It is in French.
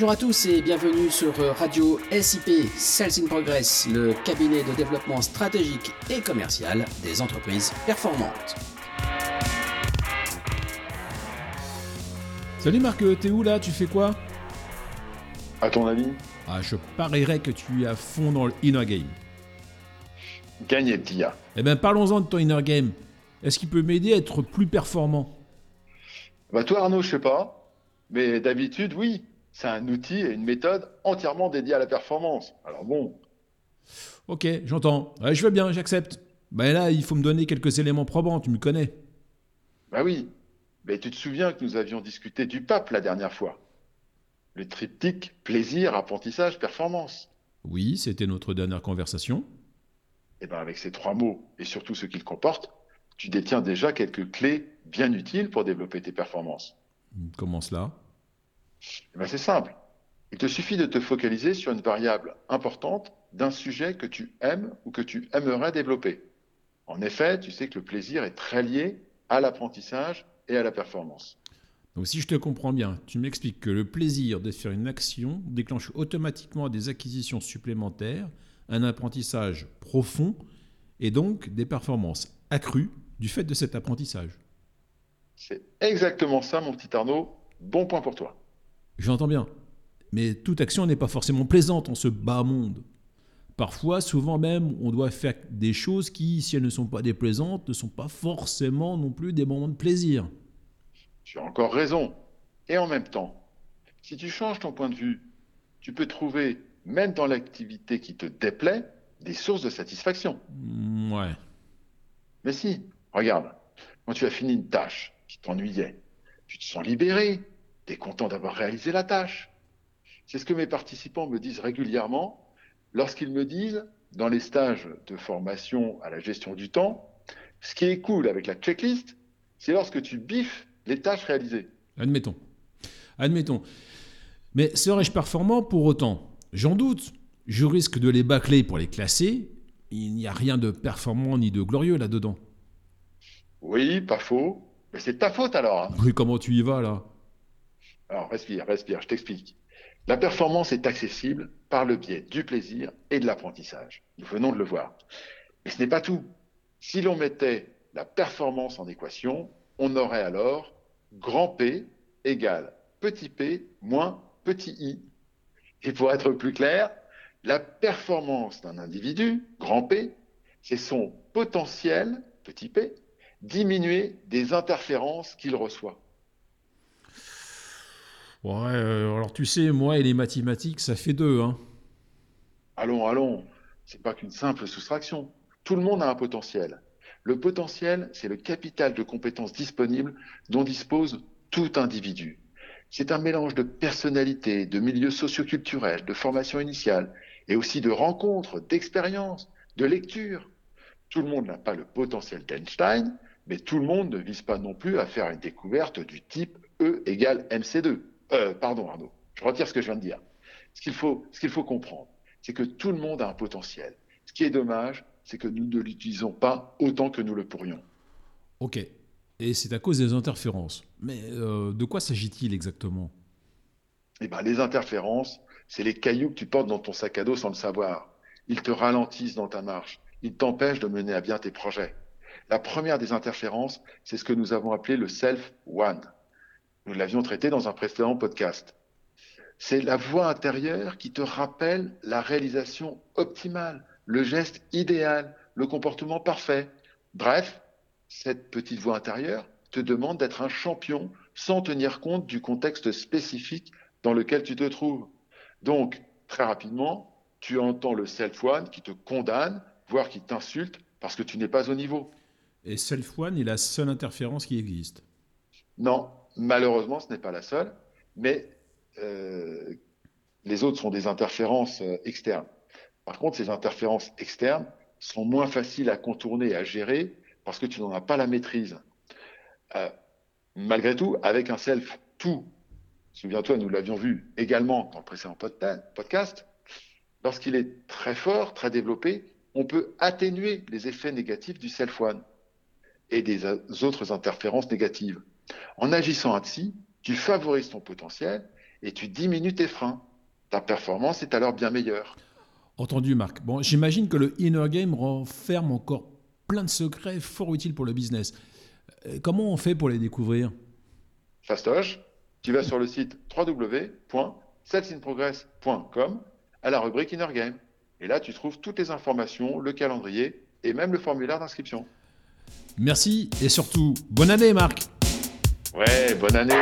Bonjour à tous et bienvenue sur Radio SIP Sales in Progress, le cabinet de développement stratégique et commercial des entreprises performantes. Salut Marc, t'es où là? Tu fais quoi? À ton avis? Ah, je parierais que tu es à fond dans le inner game. Gagner, Tia. Eh ben parlons-en de ton inner game. Est-ce qu'il peut m'aider à être plus performant? Bah toi Arnaud, je sais pas. Mais d'habitude, oui. C'est un outil et une méthode entièrement dédiée à la performance. Alors bon. Ok, j'entends. je veux bien, j'accepte. Ben là, il faut me donner quelques éléments probants, tu me connais. Bah oui. Mais tu te souviens que nous avions discuté du pape la dernière fois Le triptyque plaisir, apprentissage, performance. Oui, c'était notre dernière conversation. Et eh bien avec ces trois mots et surtout ce qu'ils comportent, tu détiens déjà quelques clés bien utiles pour développer tes performances. Comment cela? ben, C'est simple. Il te suffit de te focaliser sur une variable importante d'un sujet que tu aimes ou que tu aimerais développer. En effet, tu sais que le plaisir est très lié à l'apprentissage et à la performance. Donc si je te comprends bien, tu m'expliques que le plaisir de faire une action déclenche automatiquement des acquisitions supplémentaires, un apprentissage profond et donc des performances accrues du fait de cet apprentissage. C'est exactement ça, mon petit Arnaud. Bon point pour toi. J'entends bien. Mais toute action n'est pas forcément plaisante en ce bas monde. Parfois, souvent même, on doit faire des choses qui, si elles ne sont pas déplaisantes, ne sont pas forcément non plus des moments de plaisir. Tu as encore raison. Et en même temps, si tu changes ton point de vue, tu peux trouver, même dans l'activité qui te déplaît, des sources de satisfaction. Mm, ouais. Mais si, regarde, quand tu as fini une tâche qui t'ennuyait, tu te sens libéré, tu es content d'avoir réalisé la tâche. C'est ce que mes participants me disent régulièrement lorsqu'ils me disent, dans les stages de formation à la gestion du temps, ce qui est cool avec la checklist, c'est lorsque tu biffes les tâches réalisées. Admettons. Admettons. Mais serais-je performant pour autant? J'en doute. Je risque de les bâcler pour les classer. Il n'y a rien de performant ni de glorieux là-dedans. Oui, pas faux. Mais c'est ta faute alors. Hein. Oui, comment tu y vas là? Alors, respire, respire, je t'explique. La performance est accessible par le biais du plaisir et de l'apprentissage. Nous venons de le voir. Mais ce n'est pas tout. Si l'on mettait la performance en équation, on aurait alors grand P égale petit p moins petit i. Et pour être plus clair, la performance d'un individu, grand P, c'est son potentiel, petit p, diminué des interférences qu'il reçoit. Ouais, euh, alors tu sais, moi et les mathématiques, ça fait deux. Hein. Allons, allons, c'est pas qu'une simple soustraction. Tout le monde a un potentiel. Le potentiel, c'est le capital de compétences disponibles dont dispose tout individu. C'est un mélange de personnalité, de milieux socioculturels, de formation initiale, et aussi de rencontres, d'expériences, de lectures. Tout le monde n'a pas le potentiel d'Einstein, mais tout le monde ne vise pas non plus à faire une découverte du type E égale MC2. Euh, pardon Arnaud, je retire ce que je viens de dire. Ce qu'il faut, ce qu'il faut comprendre, c'est que tout le monde a un potentiel. Ce qui est dommage, c'est que nous ne l'utilisons pas autant que nous le pourrions. Ok. Et c'est à cause des interférences. Mais euh, de quoi s'agit-il exactement? Eh ben, les interférences, c'est les cailloux que tu portes dans ton sac à dos sans le savoir. Ils te ralentissent dans ta marche. Ils t'empêchent de mener à bien tes projets. La première des interférences, c'est ce que nous avons appelé le self-one. Nous l'avions traité dans un précédent podcast. C'est la voix intérieure qui te rappelle la réalisation optimale, le geste idéal, le comportement parfait. Bref, cette petite voix intérieure te demande d'être un champion sans tenir compte du contexte spécifique dans lequel tu te trouves. Donc, très rapidement, tu entends le self-one qui te condamne, voire qui t'insulte parce que tu n'es pas au niveau. Et self-one est la seule interférence qui existe Non, malheureusement, ce n'est pas la seule, mais euh, les autres sont des interférences euh, externes. Par contre, ces interférences externes sont moins faciles à contourner et à gérer parce que tu n'en as pas la maîtrise. Euh, malgré tout, avec un self-tout, souviens-toi, nous l'avions vu également dans le précédent podcast, lorsqu'il est très fort, très développé, on peut atténuer les effets négatifs du self-one et des autres interférences négatives. En agissant ainsi, tu favorises ton potentiel et tu diminues tes freins. Ta performance est alors bien meilleure. Entendu, Marc. Bon, j'imagine que le inner game renferme encore plein de secrets fort utiles pour le business. Euh, comment on fait pour les découvrir? Fastoche, tu vas sur le site www.salsinprogress.com à la rubrique Inner Game. Et là, tu trouves toutes les informations, le calendrier et même le formulaire d'inscription. Merci et surtout, bonne année Marc. Ouais, bonne année,